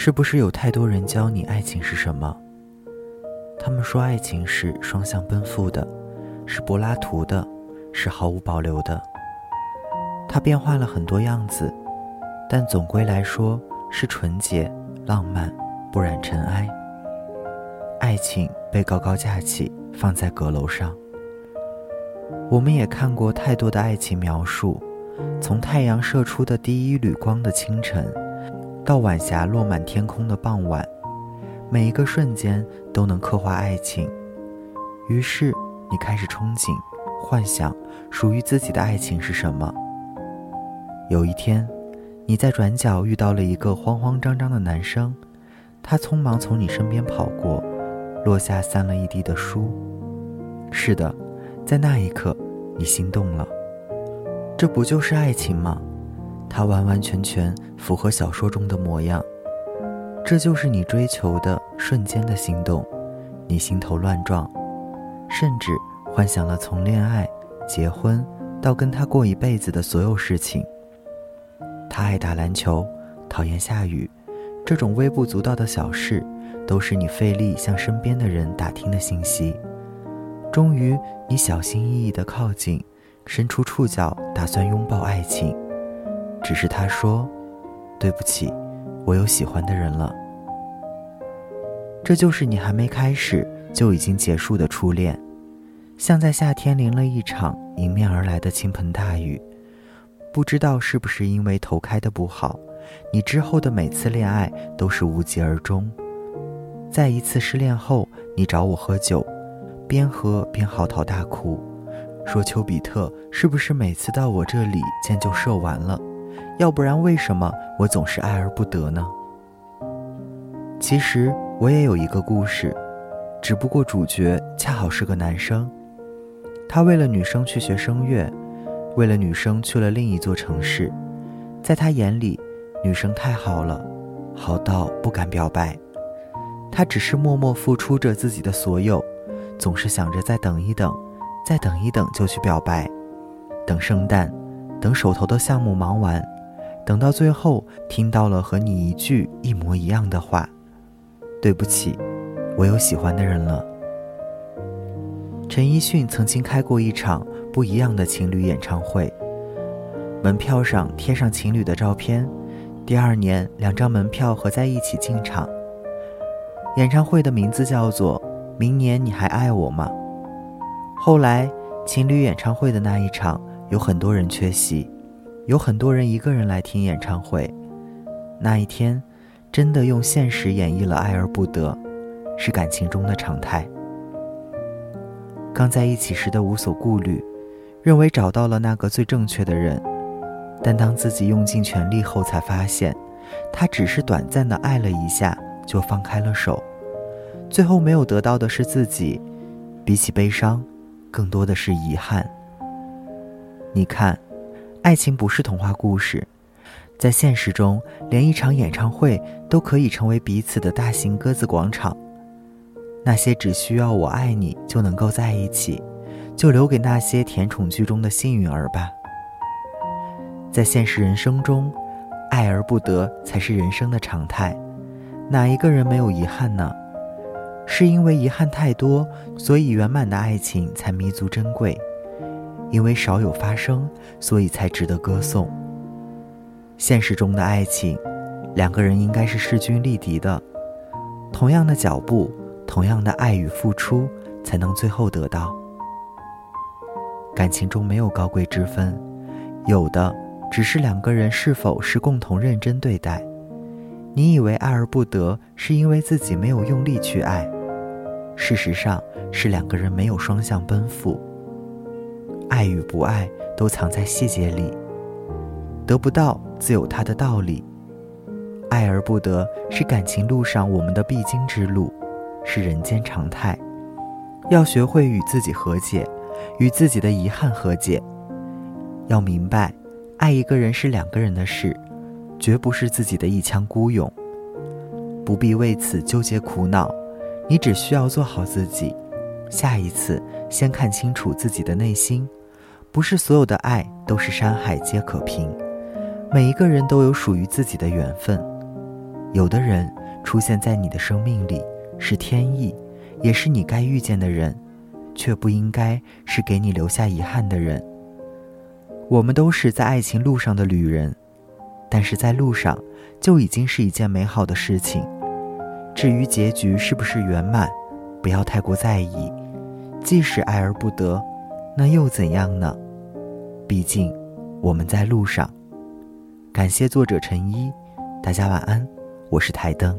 是不是有太多人教你爱情是什么？他们说爱情是双向奔赴的，是柏拉图的，是毫无保留的。它变化了很多样子，但总归来说是纯洁、浪漫、不染尘埃。爱情被高高架起，放在阁楼上。我们也看过太多的爱情描述，从太阳射出的第一缕光的清晨。到晚霞落满天空的傍晚，每一个瞬间都能刻画爱情。于是，你开始憧憬、幻想属于自己的爱情是什么。有一天，你在转角遇到了一个慌慌张张的男生，他匆忙从你身边跑过，落下散了一地的书。是的，在那一刻，你心动了。这不就是爱情吗？他完完全全符合小说中的模样，这就是你追求的瞬间的心动，你心头乱撞，甚至幻想了从恋爱、结婚到跟他过一辈子的所有事情。他爱打篮球，讨厌下雨，这种微不足道的小事，都是你费力向身边的人打听的信息。终于，你小心翼翼地靠近，伸出触角，打算拥抱爱情。只是他说：“对不起，我有喜欢的人了。”这就是你还没开始就已经结束的初恋，像在夏天淋了一场迎面而来的倾盆大雨。不知道是不是因为头开的不好，你之后的每次恋爱都是无疾而终。在一次失恋后，你找我喝酒，边喝边嚎啕大哭，说：“丘比特是不是每次到我这里箭就射完了？”要不然，为什么我总是爱而不得呢？其实我也有一个故事，只不过主角恰好是个男生。他为了女生去学声乐，为了女生去了另一座城市。在他眼里，女生太好了，好到不敢表白。他只是默默付出着自己的所有，总是想着再等一等，再等一等就去表白，等圣诞，等手头的项目忙完。等到最后，听到了和你一句一模一样的话：“对不起，我有喜欢的人了。”陈奕迅曾经开过一场不一样的情侣演唱会，门票上贴上情侣的照片。第二年，两张门票合在一起进场。演唱会的名字叫做《明年你还爱我吗》。后来，情侣演唱会的那一场，有很多人缺席。有很多人一个人来听演唱会，那一天，真的用现实演绎了爱而不得，是感情中的常态。刚在一起时的无所顾虑，认为找到了那个最正确的人，但当自己用尽全力后，才发现，他只是短暂的爱了一下就放开了手，最后没有得到的是自己，比起悲伤，更多的是遗憾。你看。爱情不是童话故事，在现实中，连一场演唱会都可以成为彼此的大型鸽子广场。那些只需要我爱你就能够在一起，就留给那些甜宠剧中的幸运儿吧。在现实人生中，爱而不得才是人生的常态。哪一个人没有遗憾呢？是因为遗憾太多，所以圆满的爱情才弥足珍贵。因为少有发生，所以才值得歌颂。现实中的爱情，两个人应该是势均力敌的，同样的脚步，同样的爱与付出，才能最后得到。感情中没有高贵之分，有的只是两个人是否是共同认真对待。你以为爱而不得，是因为自己没有用力去爱，事实上是两个人没有双向奔赴。爱与不爱都藏在细节里，得不到自有它的道理。爱而不得是感情路上我们的必经之路，是人间常态。要学会与自己和解，与自己的遗憾和解。要明白，爱一个人是两个人的事，绝不是自己的一腔孤勇。不必为此纠结苦恼，你只需要做好自己。下一次，先看清楚自己的内心。不是所有的爱都是山海皆可平，每一个人都有属于自己的缘分。有的人出现在你的生命里是天意，也是你该遇见的人，却不应该是给你留下遗憾的人。我们都是在爱情路上的旅人，但是在路上就已经是一件美好的事情。至于结局是不是圆满，不要太过在意。即使爱而不得，那又怎样呢？毕竟，我们在路上。感谢作者陈一，大家晚安，我是台灯。